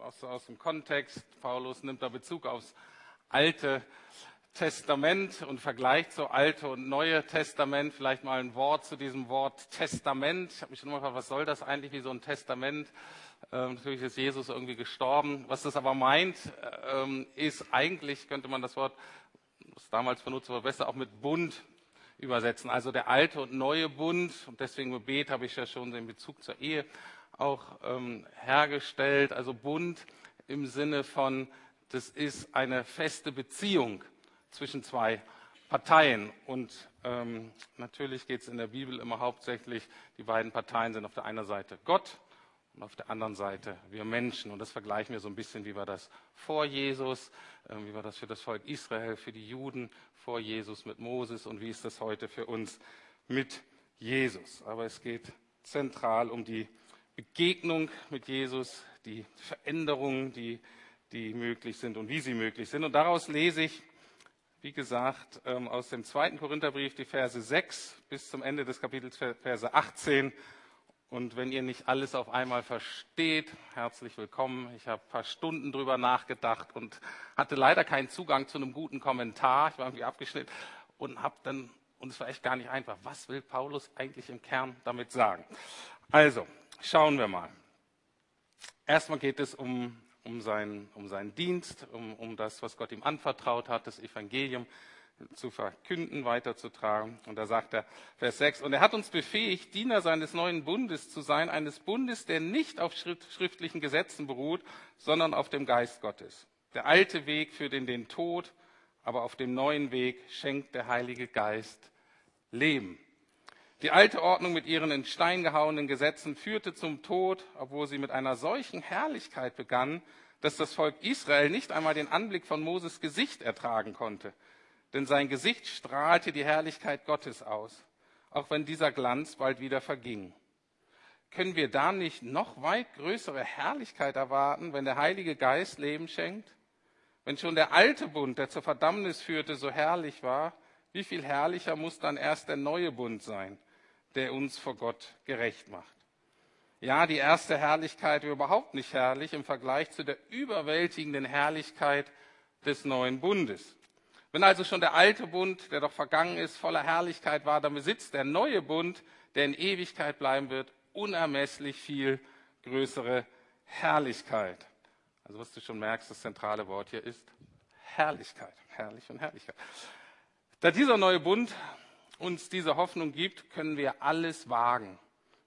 aus, aus dem Kontext. Paulus nimmt da Bezug aufs Alte Testament und vergleicht so Alte und Neue Testament. Vielleicht mal ein Wort zu diesem Wort Testament. Ich habe mich schon immer gefragt, was soll das eigentlich, wie so ein Testament? Ähm, natürlich ist Jesus irgendwie gestorben. Was das aber meint, ähm, ist eigentlich, könnte man das Wort, das damals benutzt wurde, besser auch mit Bund übersetzen. Also der alte und neue Bund. Und deswegen Gebet habe ich ja schon den Bezug zur Ehe auch ähm, hergestellt. Also Bund im Sinne von, das ist eine feste Beziehung zwischen zwei Parteien. Und ähm, natürlich geht es in der Bibel immer hauptsächlich, die beiden Parteien sind auf der einen Seite Gott und auf der anderen Seite wir Menschen. Und das vergleichen wir so ein bisschen, wie war das vor Jesus, äh, wie war das für das Volk Israel, für die Juden vor Jesus mit Moses und wie ist das heute für uns mit Jesus. Aber es geht zentral um die Begegnung mit Jesus, die Veränderungen, die, die möglich sind und wie sie möglich sind. Und daraus lese ich, wie gesagt, ähm, aus dem zweiten Korintherbrief die Verse 6 bis zum Ende des Kapitels Verse 18. Und wenn ihr nicht alles auf einmal versteht, herzlich willkommen. Ich habe ein paar Stunden drüber nachgedacht und hatte leider keinen Zugang zu einem guten Kommentar. Ich war irgendwie abgeschnitten und habe dann, und es war echt gar nicht einfach, was will Paulus eigentlich im Kern damit sagen? Also, Schauen wir mal. Erstmal geht es um, um, seinen, um seinen Dienst, um, um das, was Gott ihm anvertraut hat, das Evangelium zu verkünden, weiterzutragen. Und da sagt er, Vers 6, und er hat uns befähigt, Diener seines neuen Bundes zu sein, eines Bundes, der nicht auf schriftlichen Gesetzen beruht, sondern auf dem Geist Gottes. Der alte Weg führt in den Tod, aber auf dem neuen Weg schenkt der Heilige Geist Leben. Die alte Ordnung mit ihren in Stein gehauenen Gesetzen führte zum Tod, obwohl sie mit einer solchen Herrlichkeit begann, dass das Volk Israel nicht einmal den Anblick von Moses Gesicht ertragen konnte. Denn sein Gesicht strahlte die Herrlichkeit Gottes aus, auch wenn dieser Glanz bald wieder verging. Können wir da nicht noch weit größere Herrlichkeit erwarten, wenn der Heilige Geist Leben schenkt? Wenn schon der alte Bund, der zur Verdammnis führte, so herrlich war, wie viel herrlicher muss dann erst der neue Bund sein, der uns vor Gott gerecht macht. Ja, die erste Herrlichkeit überhaupt nicht herrlich im Vergleich zu der überwältigenden Herrlichkeit des neuen Bundes. Wenn also schon der alte Bund, der doch vergangen ist, voller Herrlichkeit war, dann besitzt der neue Bund, der in Ewigkeit bleiben wird, unermesslich viel größere Herrlichkeit. Also was du schon merkst, das zentrale Wort hier ist Herrlichkeit. Herrlich und Herrlichkeit. Da dieser neue Bund uns diese Hoffnung gibt, können wir alles wagen.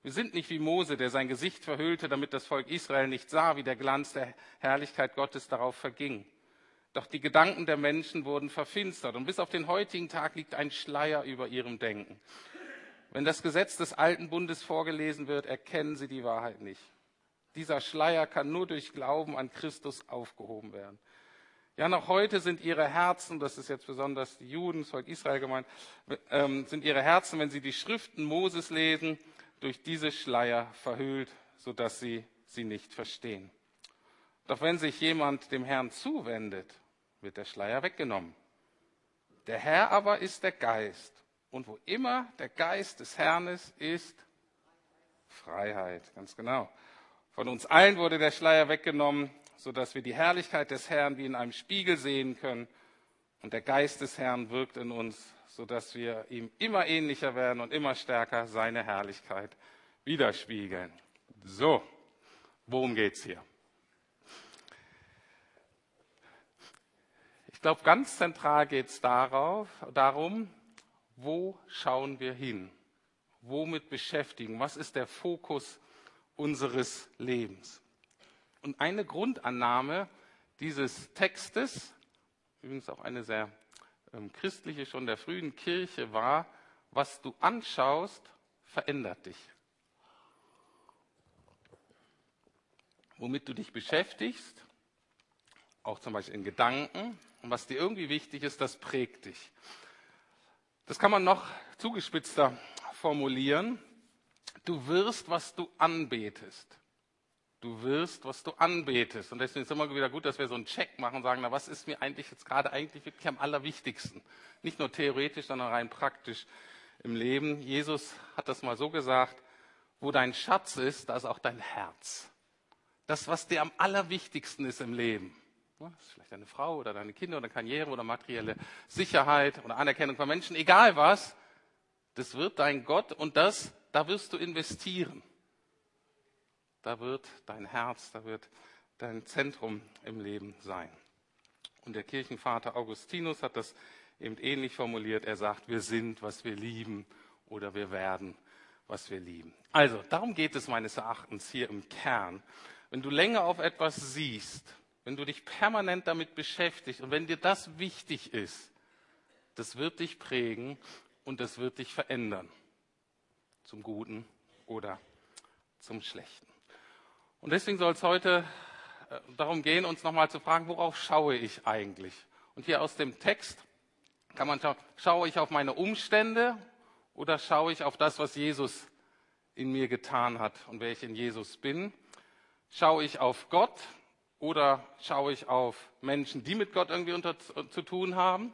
Wir sind nicht wie Mose, der sein Gesicht verhüllte, damit das Volk Israel nicht sah, wie der Glanz der Herrlichkeit Gottes darauf verging. Doch die Gedanken der Menschen wurden verfinstert und bis auf den heutigen Tag liegt ein Schleier über ihrem Denken. Wenn das Gesetz des alten Bundes vorgelesen wird, erkennen sie die Wahrheit nicht. Dieser Schleier kann nur durch Glauben an Christus aufgehoben werden. Ja, noch heute sind ihre Herzen, das ist jetzt besonders die Juden, das Volk Israel gemeint, ähm, sind ihre Herzen, wenn sie die Schriften Moses lesen, durch diese Schleier verhüllt, sodass sie sie nicht verstehen. Doch wenn sich jemand dem Herrn zuwendet, wird der Schleier weggenommen. Der Herr aber ist der Geist. Und wo immer der Geist des Herrn ist, ist Freiheit. Ganz genau. Von uns allen wurde der Schleier weggenommen sodass wir die Herrlichkeit des Herrn wie in einem Spiegel sehen können. Und der Geist des Herrn wirkt in uns, sodass wir ihm immer ähnlicher werden und immer stärker seine Herrlichkeit widerspiegeln. So, worum geht's hier? Ich glaube, ganz zentral geht es darum, wo schauen wir hin? Womit beschäftigen? Was ist der Fokus unseres Lebens? Und eine Grundannahme dieses Textes, übrigens auch eine sehr ähm, christliche schon der frühen Kirche war, was du anschaust, verändert dich. Womit du dich beschäftigst, auch zum Beispiel in Gedanken, und was dir irgendwie wichtig ist, das prägt dich. Das kann man noch zugespitzter formulieren. Du wirst, was du anbetest. Du wirst, was du anbetest. Und deswegen ist es immer wieder gut, dass wir so einen Check machen und sagen, na, was ist mir eigentlich jetzt gerade eigentlich wirklich am allerwichtigsten? Nicht nur theoretisch, sondern rein praktisch im Leben. Jesus hat das mal so gesagt, wo dein Schatz ist, da ist auch dein Herz. das, was dir am allerwichtigsten ist im Leben, das ist vielleicht deine Frau oder deine Kinder oder Karriere oder materielle Sicherheit oder Anerkennung von Menschen, egal was, das wird dein Gott und das, da wirst du investieren. Da wird dein Herz, da wird dein Zentrum im Leben sein. Und der Kirchenvater Augustinus hat das eben ähnlich formuliert. Er sagt, wir sind, was wir lieben oder wir werden, was wir lieben. Also, darum geht es meines Erachtens hier im Kern. Wenn du länger auf etwas siehst, wenn du dich permanent damit beschäftigst und wenn dir das wichtig ist, das wird dich prägen und das wird dich verändern. Zum Guten oder zum Schlechten. Und deswegen soll es heute äh, darum gehen, uns nochmal zu fragen, worauf schaue ich eigentlich? Und hier aus dem Text kann man schauen, schaue ich auf meine Umstände oder schaue ich auf das, was Jesus in mir getan hat und wer ich in Jesus bin? Schaue ich auf Gott oder schaue ich auf Menschen, die mit Gott irgendwie unter, zu tun haben?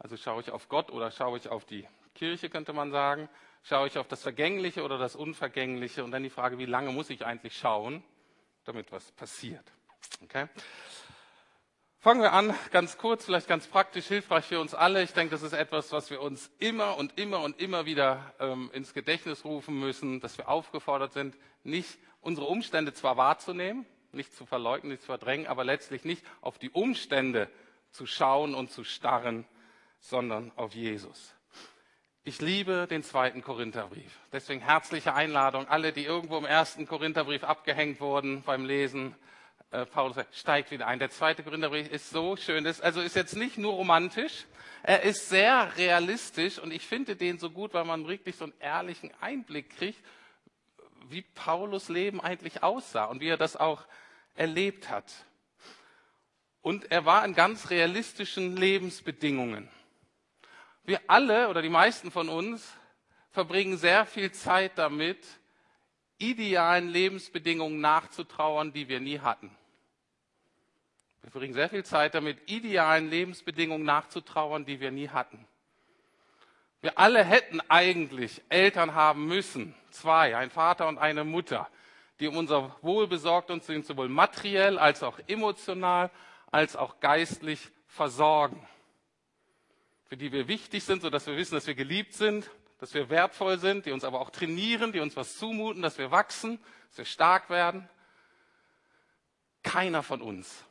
Also schaue ich auf Gott oder schaue ich auf die Kirche, könnte man sagen? Schaue ich auf das Vergängliche oder das Unvergängliche? Und dann die Frage, wie lange muss ich eigentlich schauen, damit was passiert? Okay? Fangen wir an, ganz kurz, vielleicht ganz praktisch, hilfreich für uns alle. Ich denke, das ist etwas, was wir uns immer und immer und immer wieder ähm, ins Gedächtnis rufen müssen, dass wir aufgefordert sind, nicht unsere Umstände zwar wahrzunehmen, nicht zu verleugnen, nicht zu verdrängen, aber letztlich nicht auf die Umstände zu schauen und zu starren, sondern auf Jesus. Ich liebe den zweiten Korintherbrief. Deswegen herzliche Einladung, alle, die irgendwo im ersten Korintherbrief abgehängt wurden beim Lesen äh, Paulus steigt wieder ein. Der zweite Korintherbrief ist so schön. Das, also ist jetzt nicht nur romantisch, er ist sehr realistisch und ich finde den so gut, weil man wirklich so einen ehrlichen Einblick kriegt, wie Paulus Leben eigentlich aussah und wie er das auch erlebt hat. Und er war in ganz realistischen Lebensbedingungen. Wir alle oder die meisten von uns verbringen sehr viel Zeit damit, idealen Lebensbedingungen nachzutrauern, die wir nie hatten. Wir verbringen sehr viel Zeit damit, idealen Lebensbedingungen nachzutrauern, die wir nie hatten. Wir alle hätten eigentlich Eltern haben müssen, zwei, ein Vater und eine Mutter, die um unser Wohl besorgt und sind, sowohl materiell als auch emotional, als auch geistlich versorgen. Für die wir wichtig sind, sodass wir wissen, dass wir geliebt sind, dass wir wertvoll sind, die uns aber auch trainieren, die uns was zumuten, dass wir wachsen, dass wir stark werden. Keiner von uns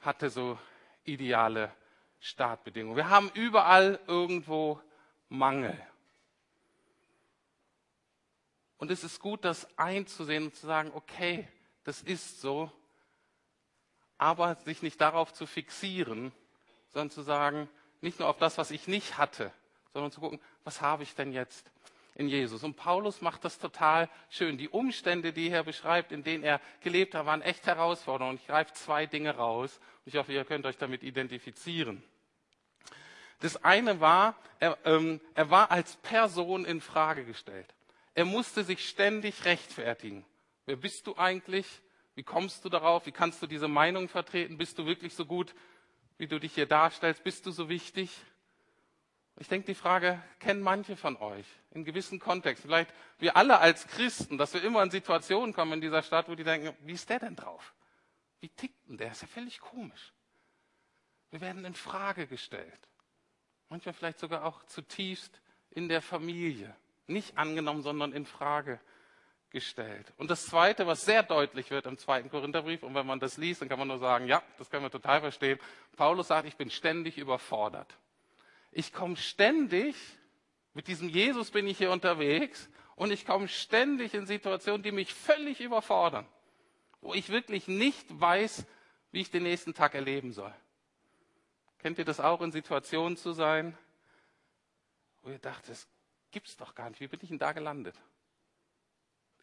hatte so ideale Startbedingungen. Wir haben überall irgendwo Mangel. Und es ist gut, das einzusehen und zu sagen, okay, das ist so, aber sich nicht darauf zu fixieren, sondern zu sagen, nicht nur auf das, was ich nicht hatte, sondern zu gucken, was habe ich denn jetzt? in Jesus. Und Paulus macht das total schön. Die Umstände, die er beschreibt, in denen er gelebt hat, waren echt herausfordernd. Und ich greife zwei Dinge raus. Ich hoffe, ihr könnt euch damit identifizieren. Das eine war, er, ähm, er war als Person in Frage gestellt. Er musste sich ständig rechtfertigen. Wer bist du eigentlich? Wie kommst du darauf? Wie kannst du diese Meinung vertreten? Bist du wirklich so gut, wie du dich hier darstellst? Bist du so wichtig? Ich denke, die Frage kennen manche von euch in gewissen Kontexten. Vielleicht wir alle als Christen, dass wir immer in Situationen kommen in dieser Stadt, wo die denken, wie ist der denn drauf? Wie tickt denn der? Ist ja völlig komisch. Wir werden in Frage gestellt. Manchmal vielleicht sogar auch zutiefst in der Familie. Nicht angenommen, sondern in Frage gestellt. Und das Zweite, was sehr deutlich wird im zweiten Korintherbrief, und wenn man das liest, dann kann man nur sagen, ja, das können wir total verstehen. Paulus sagt, ich bin ständig überfordert. Ich komme ständig, mit diesem Jesus bin ich hier unterwegs und ich komme ständig in Situationen, die mich völlig überfordern, wo ich wirklich nicht weiß, wie ich den nächsten Tag erleben soll. Kennt ihr das auch, in Situationen zu sein, wo ihr dachtet, das gibt's doch gar nicht. Wie bin ich denn da gelandet?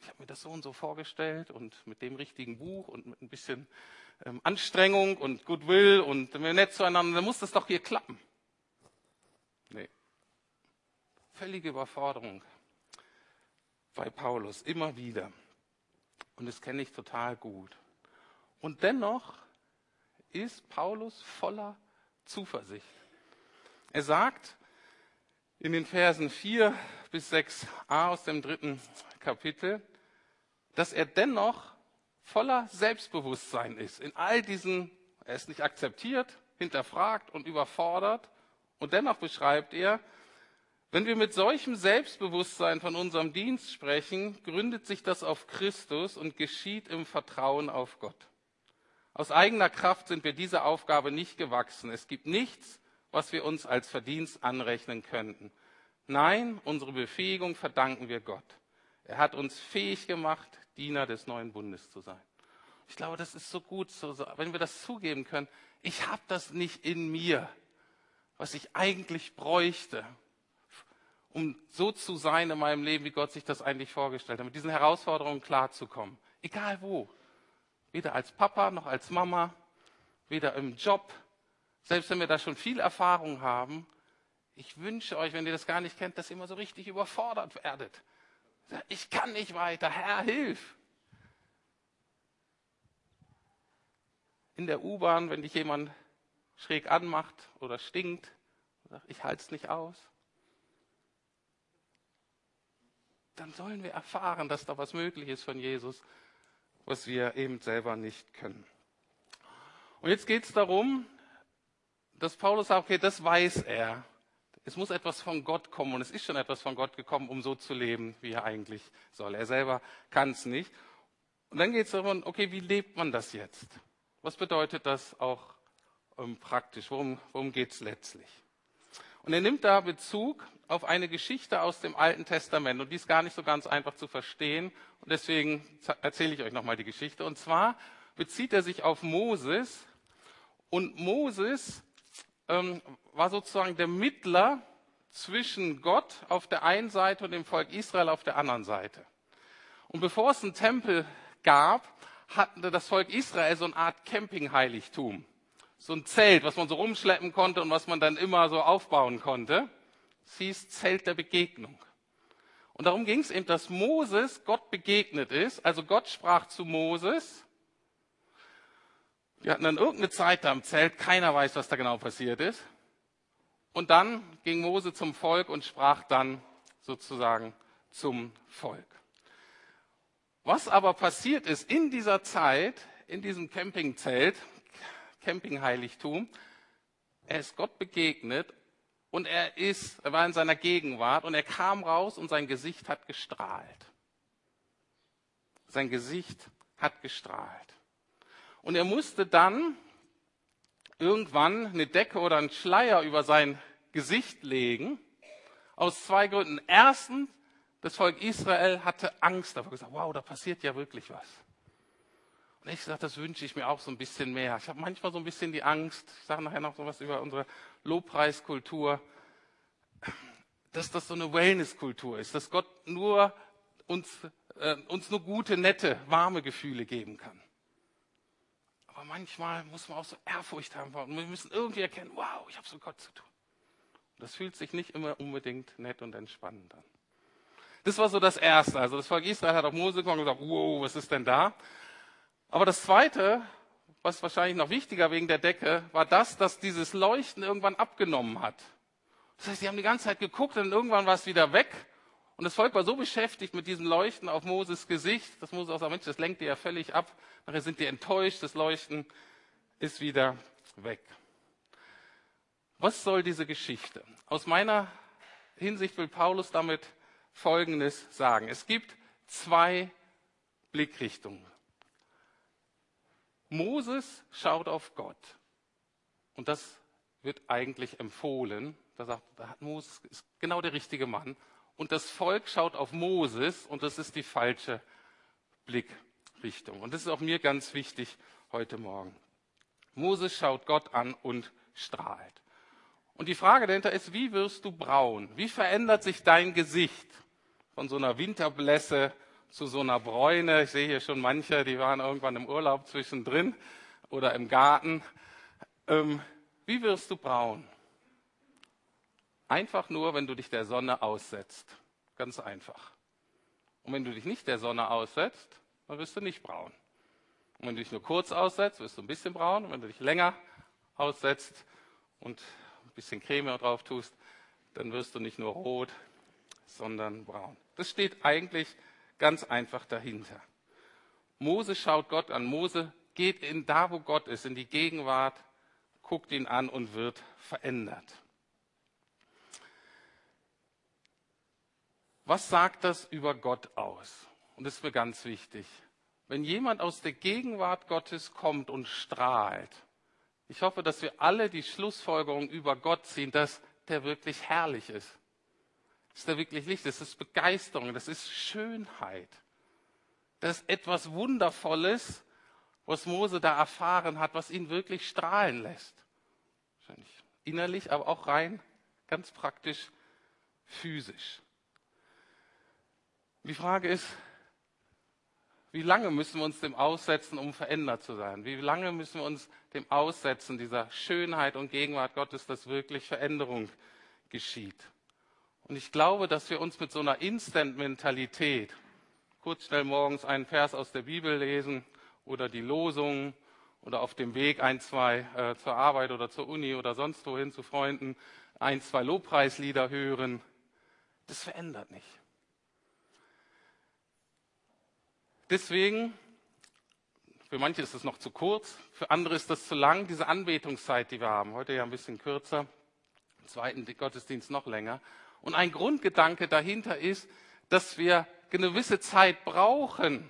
Ich habe mir das so und so vorgestellt und mit dem richtigen Buch und mit ein bisschen ähm, Anstrengung und Goodwill und wenn wir nett zueinander, dann muss das doch hier klappen. Nee. Völlige Überforderung bei Paulus, immer wieder. Und das kenne ich total gut. Und dennoch ist Paulus voller Zuversicht. Er sagt in den Versen 4 bis 6a aus dem dritten Kapitel, dass er dennoch voller Selbstbewusstsein ist. In all diesen, er ist nicht akzeptiert, hinterfragt und überfordert. Und dennoch beschreibt er, wenn wir mit solchem Selbstbewusstsein von unserem Dienst sprechen, gründet sich das auf Christus und geschieht im Vertrauen auf Gott. Aus eigener Kraft sind wir dieser Aufgabe nicht gewachsen. Es gibt nichts, was wir uns als Verdienst anrechnen könnten. Nein, unsere Befähigung verdanken wir Gott. Er hat uns fähig gemacht, Diener des neuen Bundes zu sein. Ich glaube, das ist so gut, so, wenn wir das zugeben können. Ich habe das nicht in mir, was ich eigentlich bräuchte, um so zu sein in meinem Leben, wie Gott sich das eigentlich vorgestellt hat, mit diesen Herausforderungen klarzukommen. Egal wo. Weder als Papa noch als Mama, weder im Job. Selbst wenn wir da schon viel Erfahrung haben, ich wünsche euch, wenn ihr das gar nicht kennt, dass ihr immer so richtig überfordert werdet. Ich kann nicht weiter, Herr, hilf. In der U-Bahn, wenn dich jemand schräg anmacht oder stinkt, ich halte es nicht aus. Dann sollen wir erfahren, dass da was möglich ist von Jesus, was wir eben selber nicht können. Und jetzt geht es darum, dass Paulus sagt, okay, das weiß er. Es muss etwas von Gott kommen und es ist schon etwas von Gott gekommen, um so zu leben, wie er eigentlich soll. Er selber kann es nicht. Und dann geht es darum, okay, wie lebt man das jetzt? Was bedeutet das auch ähm, praktisch? Worum, worum geht es letztlich? Und er nimmt da Bezug auf eine Geschichte aus dem Alten Testament. Und die ist gar nicht so ganz einfach zu verstehen. Und deswegen erzähle ich euch nochmal die Geschichte. Und zwar bezieht er sich auf Moses. Und Moses ähm, war sozusagen der Mittler zwischen Gott auf der einen Seite und dem Volk Israel auf der anderen Seite. Und bevor es einen Tempel gab, hatte das Volk Israel so eine Art Campingheiligtum. So ein Zelt, was man so rumschleppen konnte und was man dann immer so aufbauen konnte. Es hieß Zelt der Begegnung. Und darum ging es eben, dass Moses Gott begegnet ist. Also Gott sprach zu Moses wir hatten dann irgendeine Zeit da im Zelt, keiner weiß, was da genau passiert ist. Und dann ging Mose zum Volk und sprach dann sozusagen zum Volk. Was aber passiert ist in dieser Zeit, in diesem Campingzelt, Campingheiligtum, er ist Gott begegnet und er ist, er war in seiner Gegenwart und er kam raus und sein Gesicht hat gestrahlt. Sein Gesicht hat gestrahlt. Und er musste dann irgendwann eine Decke oder einen Schleier über sein Gesicht legen. Aus zwei Gründen. Erstens, das Volk Israel hatte Angst davor, gesagt, wow, da passiert ja wirklich was. Und ich gesagt, das wünsche ich mir auch so ein bisschen mehr. Ich habe manchmal so ein bisschen die Angst, ich sage nachher noch so was über unsere Lobpreiskultur, dass das so eine Wellnesskultur ist, dass Gott nur uns, äh, uns nur gute, nette, warme Gefühle geben kann. Aber manchmal muss man auch so Ehrfurcht haben. Und wir müssen irgendwie erkennen, wow, ich habe mit Gott zu tun. Und das fühlt sich nicht immer unbedingt nett und entspannend an. Das war so das Erste. Also das Volk Israel hat auf Mose gekommen und gesagt, wow, was ist denn da? Aber das Zweite, was wahrscheinlich noch wichtiger wegen der Decke, war das, dass dieses Leuchten irgendwann abgenommen hat. Das heißt, sie haben die ganze Zeit geguckt und irgendwann war es wieder weg. Und das Volk war so beschäftigt mit diesem Leuchten auf Moses Gesicht, dass Moses auch sagt, Mensch, das lenkt dir ja völlig ab. Nachher sind die enttäuscht, das Leuchten ist wieder weg. Was soll diese Geschichte? Aus meiner Hinsicht will Paulus damit Folgendes sagen. Es gibt zwei Blickrichtungen. Moses schaut auf Gott. Und das wird eigentlich empfohlen. Da sagt, da hat Moses ist genau der richtige Mann. Und das Volk schaut auf Moses und das ist die falsche Blickrichtung. Richtung. Und das ist auch mir ganz wichtig heute Morgen. Moses schaut Gott an und strahlt. Und die Frage dahinter ist, wie wirst du braun? Wie verändert sich dein Gesicht von so einer Winterblässe zu so einer Bräune? Ich sehe hier schon manche, die waren irgendwann im Urlaub zwischendrin oder im Garten. Ähm, wie wirst du braun? Einfach nur, wenn du dich der Sonne aussetzt. Ganz einfach. Und wenn du dich nicht der Sonne aussetzt, dann wirst du nicht braun. Und wenn du dich nur kurz aussetzt, wirst du ein bisschen braun. Und wenn du dich länger aussetzt und ein bisschen Creme drauf tust, dann wirst du nicht nur rot, sondern braun. Das steht eigentlich ganz einfach dahinter. Mose schaut Gott an. Mose geht in da, wo Gott ist, in die Gegenwart, guckt ihn an und wird verändert. Was sagt das über Gott aus? Und das ist mir ganz wichtig. Wenn jemand aus der Gegenwart Gottes kommt und strahlt, ich hoffe, dass wir alle die Schlussfolgerung über Gott ziehen, dass der wirklich herrlich ist. Dass der wirklich Licht ist. Das ist Begeisterung, das ist Schönheit. Das ist etwas Wundervolles, was Mose da erfahren hat, was ihn wirklich strahlen lässt. Wahrscheinlich innerlich, aber auch rein ganz praktisch physisch. Die Frage ist, wie lange müssen wir uns dem aussetzen, um verändert zu sein? Wie lange müssen wir uns dem aussetzen, dieser Schönheit und Gegenwart Gottes, dass wirklich Veränderung geschieht? Und ich glaube, dass wir uns mit so einer Instant-Mentalität, kurz schnell morgens einen Vers aus der Bibel lesen oder die Losung oder auf dem Weg ein, zwei äh, zur Arbeit oder zur Uni oder sonst wohin zu Freunden, ein, zwei Lobpreislieder hören, das verändert nicht. Deswegen, für manche ist es noch zu kurz, für andere ist das zu lang, diese Anbetungszeit, die wir haben. Heute ja ein bisschen kürzer, im zweiten Gottesdienst noch länger. Und ein Grundgedanke dahinter ist, dass wir eine gewisse Zeit brauchen,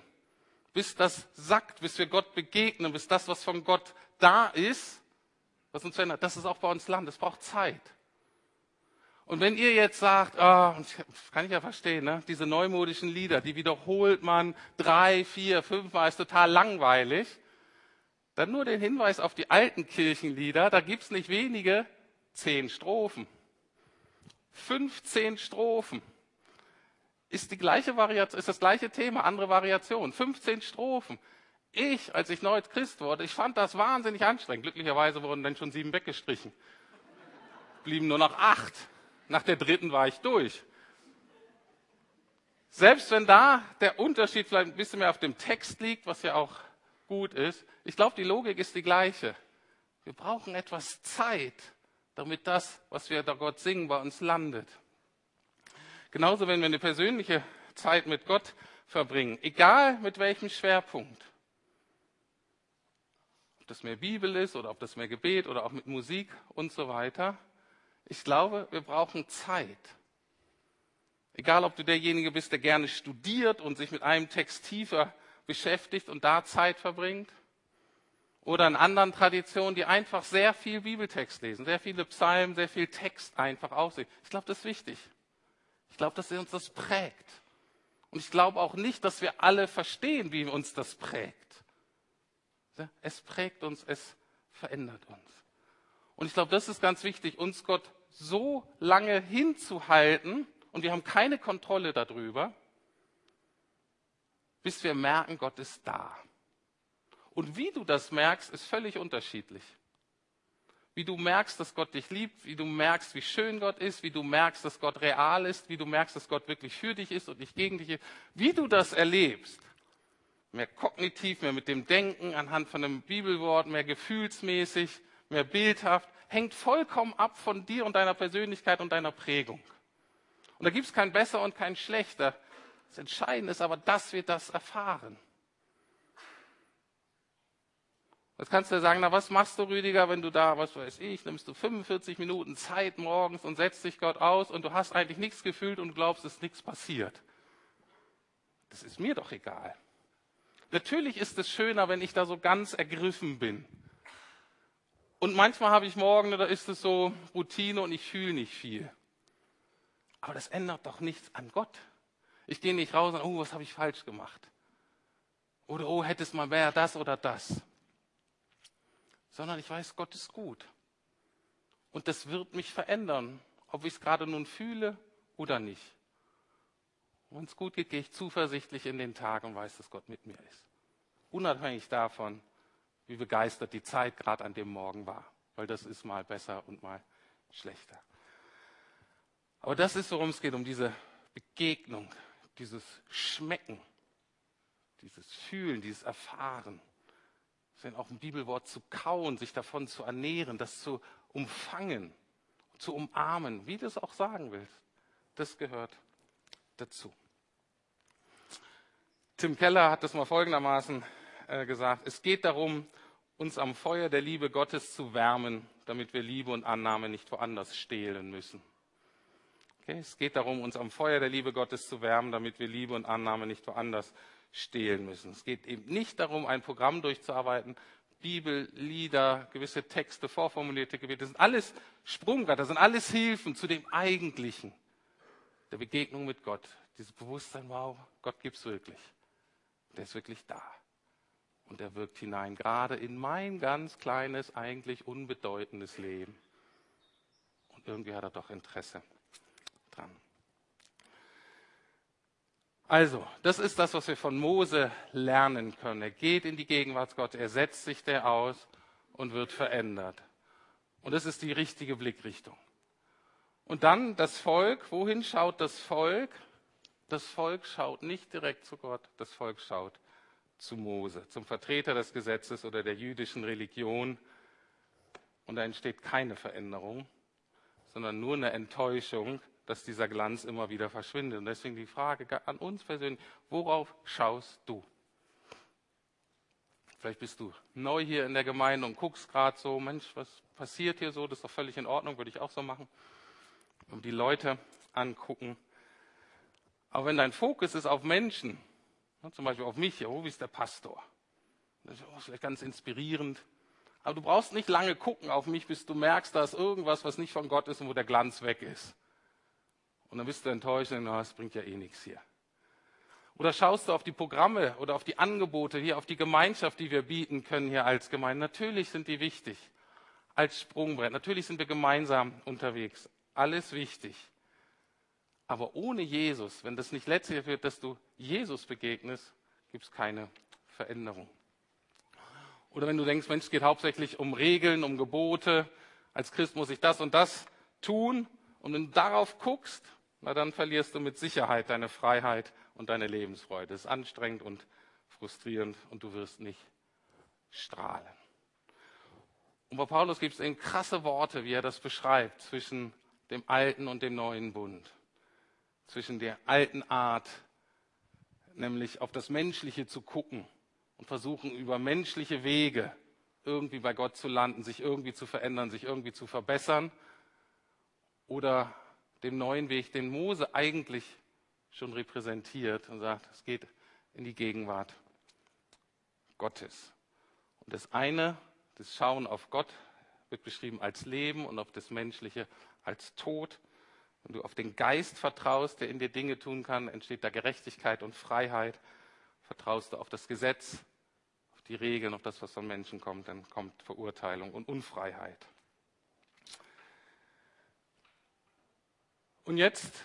bis das sackt, bis wir Gott begegnen, bis das, was von Gott da ist, was uns verändert, das ist auch bei uns Land. Es braucht Zeit. Und wenn ihr jetzt sagt, oh, kann ich ja verstehen, ne? diese neumodischen Lieder, die wiederholt man drei, vier, fünfmal, ist total langweilig, dann nur den Hinweis auf die alten Kirchenlieder, da gibt's nicht wenige, zehn Strophen. 15 Strophen. Ist die gleiche Variation, ist das gleiche Thema, andere Variation. 15 Strophen. Ich, als ich neu Christ wurde, ich fand das wahnsinnig anstrengend. Glücklicherweise wurden dann schon sieben weggestrichen. Blieben nur noch acht. Nach der dritten war ich durch. Selbst wenn da der Unterschied vielleicht ein bisschen mehr auf dem Text liegt, was ja auch gut ist, ich glaube, die Logik ist die gleiche. Wir brauchen etwas Zeit, damit das, was wir da Gott singen, bei uns landet. Genauso, wenn wir eine persönliche Zeit mit Gott verbringen, egal mit welchem Schwerpunkt. Ob das mehr Bibel ist oder ob das mehr Gebet oder auch mit Musik und so weiter. Ich glaube, wir brauchen Zeit. Egal, ob du derjenige bist, der gerne studiert und sich mit einem Text tiefer beschäftigt und da Zeit verbringt, oder in anderen Traditionen, die einfach sehr viel Bibeltext lesen, sehr viele Psalmen, sehr viel Text einfach aussehen. Ich glaube, das ist wichtig. Ich glaube, dass uns das prägt. Und ich glaube auch nicht, dass wir alle verstehen, wie uns das prägt. Es prägt uns, es verändert uns. Und ich glaube, das ist ganz wichtig, uns Gott so lange hinzuhalten und wir haben keine Kontrolle darüber, bis wir merken, Gott ist da. Und wie du das merkst, ist völlig unterschiedlich. Wie du merkst, dass Gott dich liebt, wie du merkst, wie schön Gott ist, wie du merkst, dass Gott real ist, wie du merkst, dass Gott wirklich für dich ist und nicht gegen dich ist. Wie du das erlebst, mehr kognitiv, mehr mit dem Denken anhand von einem Bibelwort, mehr gefühlsmäßig, mehr bildhaft, hängt vollkommen ab von dir und deiner Persönlichkeit und deiner Prägung. Und da gibt es kein besser und kein schlechter. Das Entscheidende ist aber, dass wir das erfahren. Jetzt kannst du sagen, na was machst du, Rüdiger, wenn du da, was weiß ich, nimmst du 45 Minuten Zeit morgens und setzt dich Gott aus und du hast eigentlich nichts gefühlt und glaubst, es ist nichts passiert. Das ist mir doch egal. Natürlich ist es schöner, wenn ich da so ganz ergriffen bin. Und manchmal habe ich morgen, da ist es so Routine und ich fühle nicht viel. Aber das ändert doch nichts an Gott. Ich gehe nicht raus und, oh, was habe ich falsch gemacht? Oder, oh, hätte es mal mehr das oder das. Sondern ich weiß, Gott ist gut. Und das wird mich verändern, ob ich es gerade nun fühle oder nicht. Wenn es gut geht, gehe ich zuversichtlich in den Tag und weiß, dass Gott mit mir ist. Unabhängig davon, wie begeistert die Zeit gerade an dem Morgen war, weil das ist mal besser und mal schlechter. Aber das ist, worum es geht, um diese Begegnung, dieses Schmecken, dieses Fühlen, dieses Erfahren. Das ist auch ein Bibelwort zu kauen, sich davon zu ernähren, das zu umfangen, zu umarmen, wie du es auch sagen willst. Das gehört dazu. Tim Keller hat das mal folgendermaßen äh, gesagt. Es geht darum, uns am Feuer der Liebe Gottes zu wärmen, damit wir Liebe und Annahme nicht woanders stehlen müssen. Okay? Es geht darum, uns am Feuer der Liebe Gottes zu wärmen, damit wir Liebe und Annahme nicht woanders stehlen müssen. Es geht eben nicht darum, ein Programm durchzuarbeiten, Bibel, Lieder, gewisse Texte, vorformulierte Gebete, das sind alles Sprungbrett, das sind alles Hilfen zu dem Eigentlichen, der Begegnung mit Gott. Dieses Bewusstsein, wow, Gott gibt es wirklich. Der ist wirklich da. Und er wirkt hinein, gerade in mein ganz kleines, eigentlich unbedeutendes Leben. Und irgendwie hat er doch Interesse dran. Also, das ist das, was wir von Mose lernen können. Er geht in die Gegenwart Gottes, er setzt sich der aus und wird verändert. Und das ist die richtige Blickrichtung. Und dann das Volk, wohin schaut das Volk? Das Volk schaut nicht direkt zu Gott, das Volk schaut zu Mose, zum Vertreter des Gesetzes oder der jüdischen Religion. Und da entsteht keine Veränderung, sondern nur eine Enttäuschung, dass dieser Glanz immer wieder verschwindet. Und deswegen die Frage an uns persönlich, worauf schaust du? Vielleicht bist du neu hier in der Gemeinde und guckst gerade so, Mensch, was passiert hier so? Das ist doch völlig in Ordnung, würde ich auch so machen. Und die Leute angucken. Aber wenn dein Fokus ist auf Menschen, zum Beispiel auf mich, oh, wie ist der Pastor? Das ist vielleicht ganz inspirierend. Aber du brauchst nicht lange gucken auf mich, bis du merkst, da ist irgendwas, was nicht von Gott ist und wo der Glanz weg ist. Und dann bist du enttäuscht und das bringt ja eh nichts hier. Oder schaust du auf die Programme oder auf die Angebote hier, auf die Gemeinschaft, die wir bieten können hier als Gemeinde. Natürlich sind die wichtig als Sprungbrett. Natürlich sind wir gemeinsam unterwegs. Alles wichtig. Aber ohne Jesus, wenn das nicht letztlich wird, dass du Jesus begegnest, gibt es keine Veränderung. Oder wenn du denkst, Mensch, es geht hauptsächlich um Regeln, um Gebote. Als Christ muss ich das und das tun. Und wenn du darauf guckst, na dann verlierst du mit Sicherheit deine Freiheit und deine Lebensfreude. Es ist anstrengend und frustrierend und du wirst nicht strahlen. Und bei Paulus gibt es eben krasse Worte, wie er das beschreibt, zwischen dem alten und dem neuen Bund zwischen der alten Art, nämlich auf das Menschliche zu gucken und versuchen über menschliche Wege irgendwie bei Gott zu landen, sich irgendwie zu verändern, sich irgendwie zu verbessern, oder dem neuen Weg, den Mose eigentlich schon repräsentiert und sagt, es geht in die Gegenwart Gottes. Und das eine, das Schauen auf Gott, wird beschrieben als Leben und auf das Menschliche als Tod. Wenn du auf den Geist vertraust, der in dir Dinge tun kann, entsteht da Gerechtigkeit und Freiheit. Vertraust du auf das Gesetz, auf die Regeln, auf das, was von Menschen kommt, dann kommt Verurteilung und Unfreiheit. Und jetzt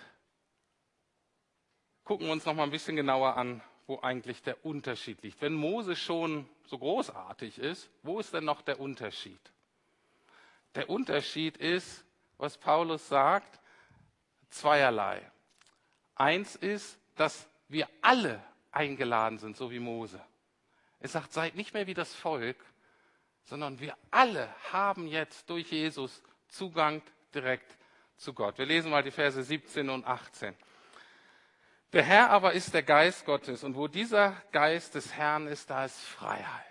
gucken wir uns noch mal ein bisschen genauer an, wo eigentlich der Unterschied liegt. Wenn Mose schon so großartig ist, wo ist denn noch der Unterschied? Der Unterschied ist, was Paulus sagt, zweierlei. Eins ist, dass wir alle eingeladen sind, so wie Mose. Er sagt, seid nicht mehr wie das Volk, sondern wir alle haben jetzt durch Jesus Zugang direkt zu Gott. Wir lesen mal die Verse 17 und 18. Der Herr aber ist der Geist Gottes und wo dieser Geist des Herrn ist, da ist Freiheit.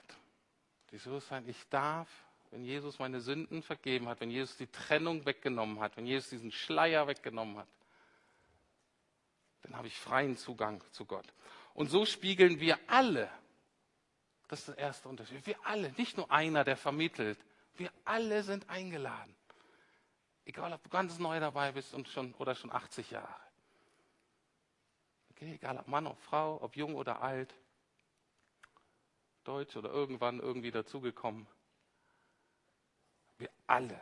Jesus sagt, ich darf, wenn Jesus meine Sünden vergeben hat, wenn Jesus die Trennung weggenommen hat, wenn Jesus diesen Schleier weggenommen hat, dann habe ich freien Zugang zu Gott. Und so spiegeln wir alle, das ist der erste Unterschied, wir alle, nicht nur einer, der vermittelt, wir alle sind eingeladen. Egal, ob du ganz neu dabei bist und schon, oder schon 80 Jahre. Okay, egal, ob Mann, ob Frau, ob jung oder alt, Deutsch oder irgendwann irgendwie dazugekommen. Wir alle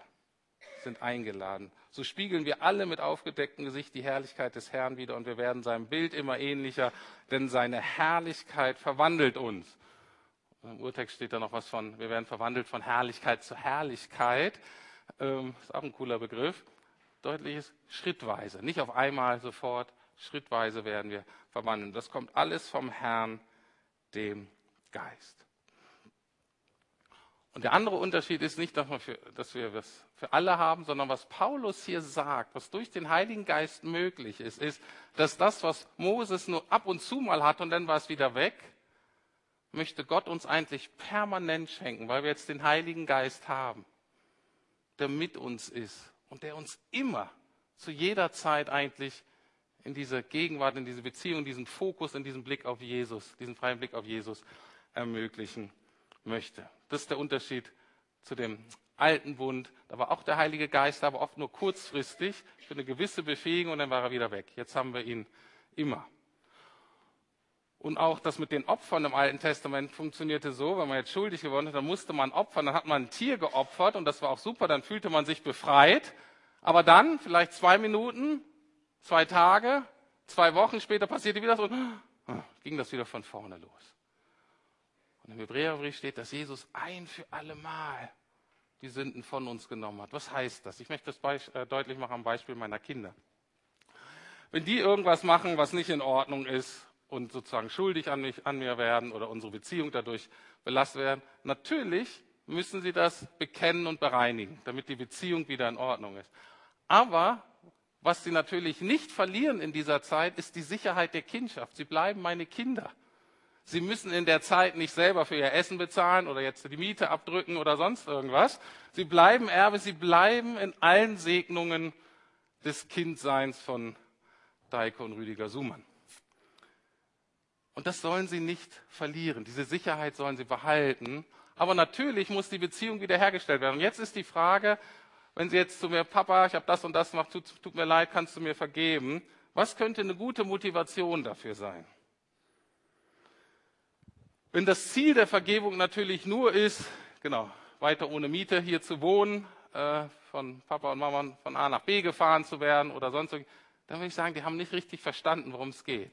sind eingeladen. So spiegeln wir alle mit aufgedecktem Gesicht die Herrlichkeit des Herrn wieder und wir werden seinem Bild immer ähnlicher, denn seine Herrlichkeit verwandelt uns. Im Urtext steht da noch was von, wir werden verwandelt von Herrlichkeit zu Herrlichkeit. Ähm, ist auch ein cooler Begriff. Deutliches schrittweise, nicht auf einmal sofort, schrittweise werden wir verwandeln. Das kommt alles vom Herrn, dem Geist. Und der andere Unterschied ist nicht, dass wir, für, dass wir das für alle haben, sondern was Paulus hier sagt, was durch den Heiligen Geist möglich ist, ist, dass das, was Moses nur ab und zu mal hat und dann war es wieder weg, möchte Gott uns eigentlich permanent schenken, weil wir jetzt den Heiligen Geist haben, der mit uns ist und der uns immer, zu jeder Zeit eigentlich in diese Gegenwart, in diese Beziehung, diesen Fokus, in diesen Blick auf Jesus, diesen freien Blick auf Jesus ermöglichen möchte. Das ist der Unterschied zu dem alten Bund. Da war auch der Heilige Geist, aber oft nur kurzfristig für eine gewisse Befähigung und dann war er wieder weg. Jetzt haben wir ihn immer. Und auch das mit den Opfern im Alten Testament funktionierte so, wenn man jetzt schuldig geworden ist, dann musste man opfern, dann hat man ein Tier geopfert und das war auch super, dann fühlte man sich befreit. Aber dann, vielleicht zwei Minuten, zwei Tage, zwei Wochen später passierte wieder so, ging das wieder von vorne los. Und im Hebräerbrief steht, dass Jesus ein für alle Mal die Sünden von uns genommen hat. Was heißt das? Ich möchte das äh, deutlich machen am Beispiel meiner Kinder. Wenn die irgendwas machen, was nicht in Ordnung ist und sozusagen schuldig an, mich, an mir werden oder unsere Beziehung dadurch belastet werden, natürlich müssen sie das bekennen und bereinigen, damit die Beziehung wieder in Ordnung ist. Aber was sie natürlich nicht verlieren in dieser Zeit, ist die Sicherheit der Kindschaft. Sie bleiben meine Kinder. Sie müssen in der Zeit nicht selber für ihr Essen bezahlen oder jetzt die Miete abdrücken oder sonst irgendwas. Sie bleiben Erbe, sie bleiben in allen Segnungen des Kindseins von Deike und Rüdiger Sumann. Und das sollen sie nicht verlieren. Diese Sicherheit sollen sie behalten. Aber natürlich muss die Beziehung wiederhergestellt werden. Und jetzt ist die Frage, wenn Sie jetzt zu mir, Papa, ich habe das und das gemacht, tut, tut mir leid, kannst du mir vergeben? Was könnte eine gute Motivation dafür sein? Wenn das Ziel der Vergebung natürlich nur ist, genau, weiter ohne Miete hier zu wohnen, äh, von Papa und Mama von A nach B gefahren zu werden oder sonst irgendwie, dann würde ich sagen, die haben nicht richtig verstanden, worum es geht.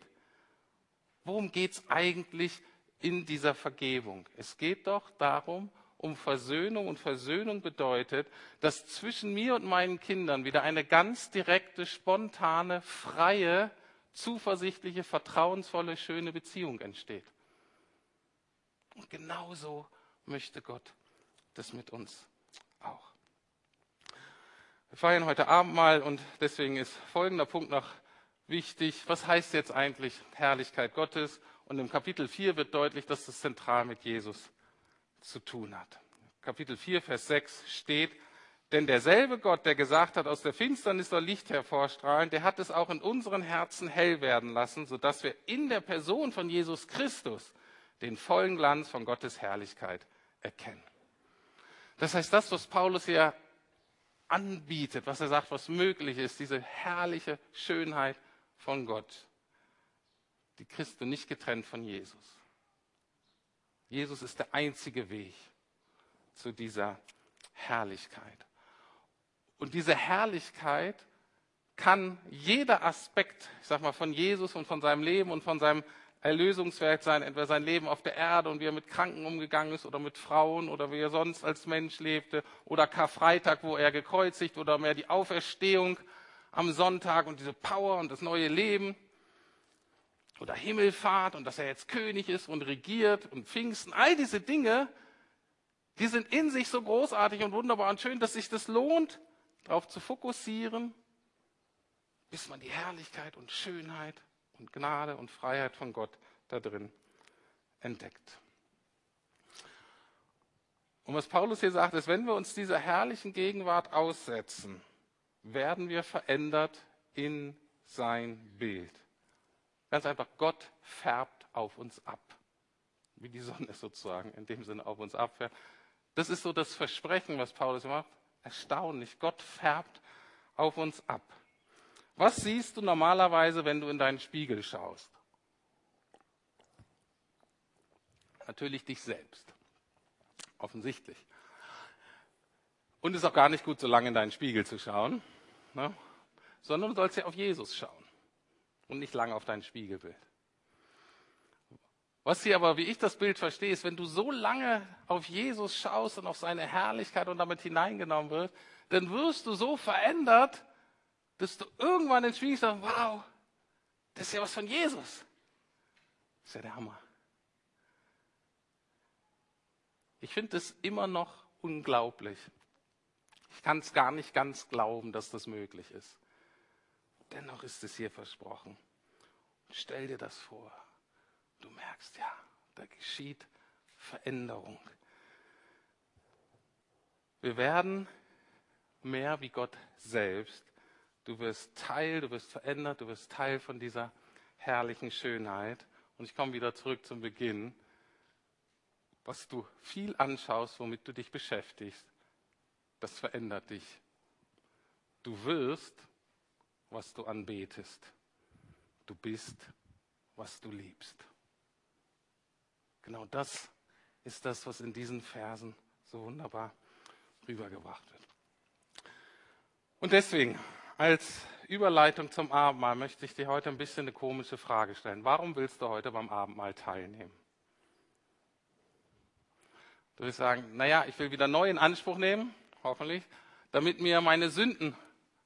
Worum geht es eigentlich in dieser Vergebung? Es geht doch darum, um Versöhnung und Versöhnung bedeutet, dass zwischen mir und meinen Kindern wieder eine ganz direkte, spontane, freie, zuversichtliche, vertrauensvolle, schöne Beziehung entsteht. Und genauso möchte Gott das mit uns auch. Wir feiern heute Abend mal und deswegen ist folgender Punkt noch wichtig. Was heißt jetzt eigentlich Herrlichkeit Gottes? Und im Kapitel 4 wird deutlich, dass das zentral mit Jesus zu tun hat. Kapitel 4, Vers 6 steht, denn derselbe Gott, der gesagt hat, aus der Finsternis soll Licht hervorstrahlen, der hat es auch in unseren Herzen hell werden lassen, sodass wir in der Person von Jesus Christus den vollen Glanz von Gottes Herrlichkeit erkennen. Das heißt, das, was Paulus hier anbietet, was er sagt, was möglich ist, diese herrliche Schönheit von Gott, die du nicht getrennt von Jesus. Jesus ist der einzige Weg zu dieser Herrlichkeit. Und diese Herrlichkeit kann jeder Aspekt, ich sag mal, von Jesus und von seinem Leben und von seinem Erlösungswerk sein, entweder sein Leben auf der Erde und wie er mit Kranken umgegangen ist oder mit Frauen oder wie er sonst als Mensch lebte oder Karfreitag, wo er gekreuzigt oder mehr die Auferstehung am Sonntag und diese Power und das neue Leben oder Himmelfahrt und dass er jetzt König ist und regiert und Pfingsten, all diese Dinge, die sind in sich so großartig und wunderbar und schön, dass sich das lohnt, darauf zu fokussieren, bis man die Herrlichkeit und Schönheit und Gnade und Freiheit von Gott da drin entdeckt. Und was Paulus hier sagt, ist, wenn wir uns dieser herrlichen Gegenwart aussetzen, werden wir verändert in sein Bild. Ganz einfach, Gott färbt auf uns ab. Wie die Sonne sozusagen in dem Sinne auf uns abfärbt. Das ist so das Versprechen, was Paulus macht. Erstaunlich, Gott färbt auf uns ab. Was siehst du normalerweise, wenn du in deinen Spiegel schaust? Natürlich dich selbst. Offensichtlich. Und es ist auch gar nicht gut, so lange in deinen Spiegel zu schauen, ne? sondern du sollst ja auf Jesus schauen und nicht lange auf dein Spiegelbild. Was hier aber, wie ich das Bild verstehe, ist, wenn du so lange auf Jesus schaust und auf seine Herrlichkeit und damit hineingenommen wirst, dann wirst du so verändert, dass du irgendwann sagst, wow, das ist ja was von Jesus. Das ist ja der Hammer. Ich finde es immer noch unglaublich. Ich kann es gar nicht ganz glauben, dass das möglich ist. Dennoch ist es hier versprochen. Stell dir das vor. Du merkst ja, da geschieht Veränderung. Wir werden mehr wie Gott selbst. Du wirst Teil, du wirst verändert, du wirst Teil von dieser herrlichen Schönheit. Und ich komme wieder zurück zum Beginn. Was du viel anschaust, womit du dich beschäftigst, das verändert dich. Du wirst, was du anbetest. Du bist, was du liebst. Genau das ist das, was in diesen Versen so wunderbar rübergebracht wird. Und deswegen, als Überleitung zum Abendmahl, möchte ich dir heute ein bisschen eine komische Frage stellen. Warum willst du heute beim Abendmahl teilnehmen? Du wirst sagen, naja, ich will wieder neu in Anspruch nehmen, hoffentlich, damit mir meine Sünden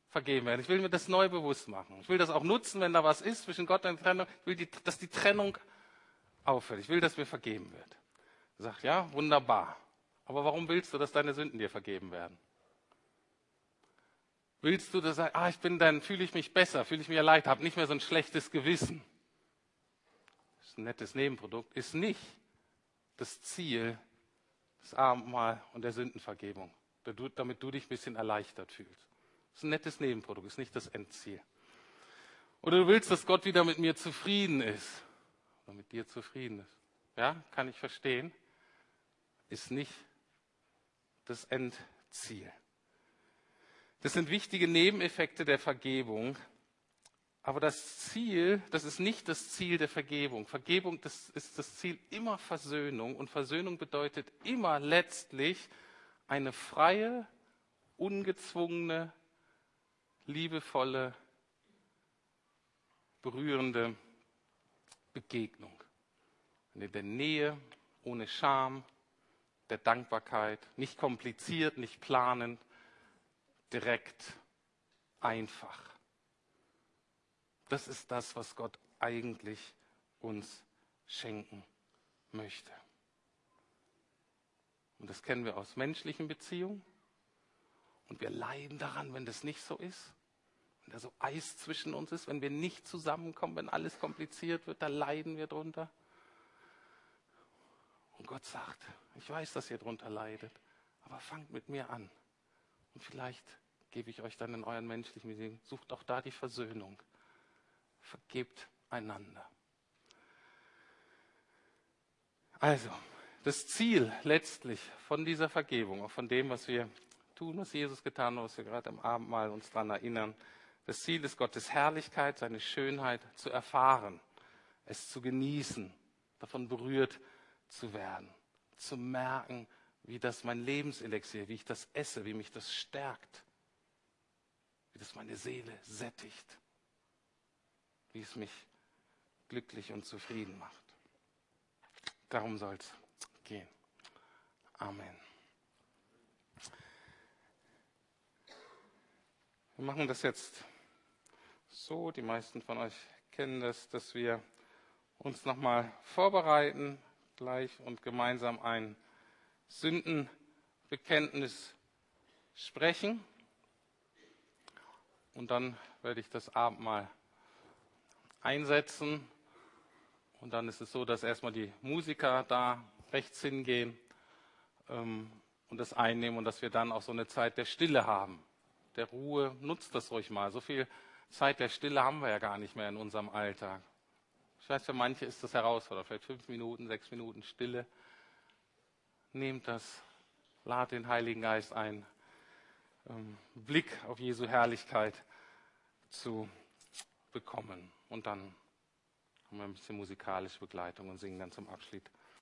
vergeben werden. Ich will mir das neu bewusst machen. Ich will das auch nutzen, wenn da was ist zwischen Gott und Trennung. Ich will, die, dass die Trennung aufhört. Ich will, dass mir vergeben wird. Er sagt, ja, wunderbar. Aber warum willst du, dass deine Sünden dir vergeben werden? Willst du, dass ah, ich bin dann, fühle ich mich besser, fühle ich mich erleichtert, habe nicht mehr so ein schlechtes Gewissen. Das ist ein nettes Nebenprodukt, ist nicht das Ziel des Abendmahl und der Sündenvergebung, damit du dich ein bisschen erleichtert fühlst. Das ist ein nettes Nebenprodukt, ist nicht das Endziel. Oder du willst, dass Gott wieder mit mir zufrieden ist oder mit dir zufrieden ist. Ja, kann ich verstehen. Ist nicht das Endziel. Das sind wichtige Nebeneffekte der Vergebung. Aber das Ziel, das ist nicht das Ziel der Vergebung. Vergebung, das ist das Ziel immer Versöhnung. Und Versöhnung bedeutet immer letztlich eine freie, ungezwungene, liebevolle, berührende Begegnung. In der Nähe, ohne Scham, der Dankbarkeit, nicht kompliziert, nicht planend, direkt, einfach. Das ist das, was Gott eigentlich uns schenken möchte. Und das kennen wir aus menschlichen Beziehungen. Und wir leiden daran, wenn das nicht so ist. Wenn da so Eis zwischen uns ist, wenn wir nicht zusammenkommen, wenn alles kompliziert wird, da leiden wir drunter. Und Gott sagt, ich weiß, dass ihr drunter leidet, aber fangt mit mir an. Und vielleicht gebe ich euch dann in euren menschlichen Beziehungen, sucht auch da die Versöhnung. Vergebt einander. Also, das Ziel letztlich von dieser Vergebung, auch von dem, was wir tun, was Jesus getan hat, was wir gerade am Abendmahl uns daran erinnern, das Ziel ist Gottes Herrlichkeit, seine Schönheit zu erfahren, es zu genießen, davon berührt zu werden, zu merken, wie das mein Lebenselixier, wie ich das esse, wie mich das stärkt, wie das meine Seele sättigt, wie es mich glücklich und zufrieden macht. Darum soll es gehen. Amen. Wir machen das jetzt so, die meisten von euch kennen das, dass wir uns nochmal vorbereiten, gleich und gemeinsam ein Sündenbekenntnis sprechen. Und dann werde ich das Abendmahl einsetzen. Und dann ist es so, dass erstmal die Musiker da rechts hingehen ähm, und das einnehmen und dass wir dann auch so eine Zeit der Stille haben, der Ruhe. Nutzt das ruhig mal. So viel Zeit der Stille haben wir ja gar nicht mehr in unserem Alltag. Ich weiß, für manche ist das herausfordernd. Vielleicht fünf Minuten, sechs Minuten Stille. Nehmt das, lad den Heiligen Geist ein, ähm, Blick auf Jesu Herrlichkeit zu bekommen. Und dann haben wir ein bisschen musikalische Begleitung und singen dann zum Abschied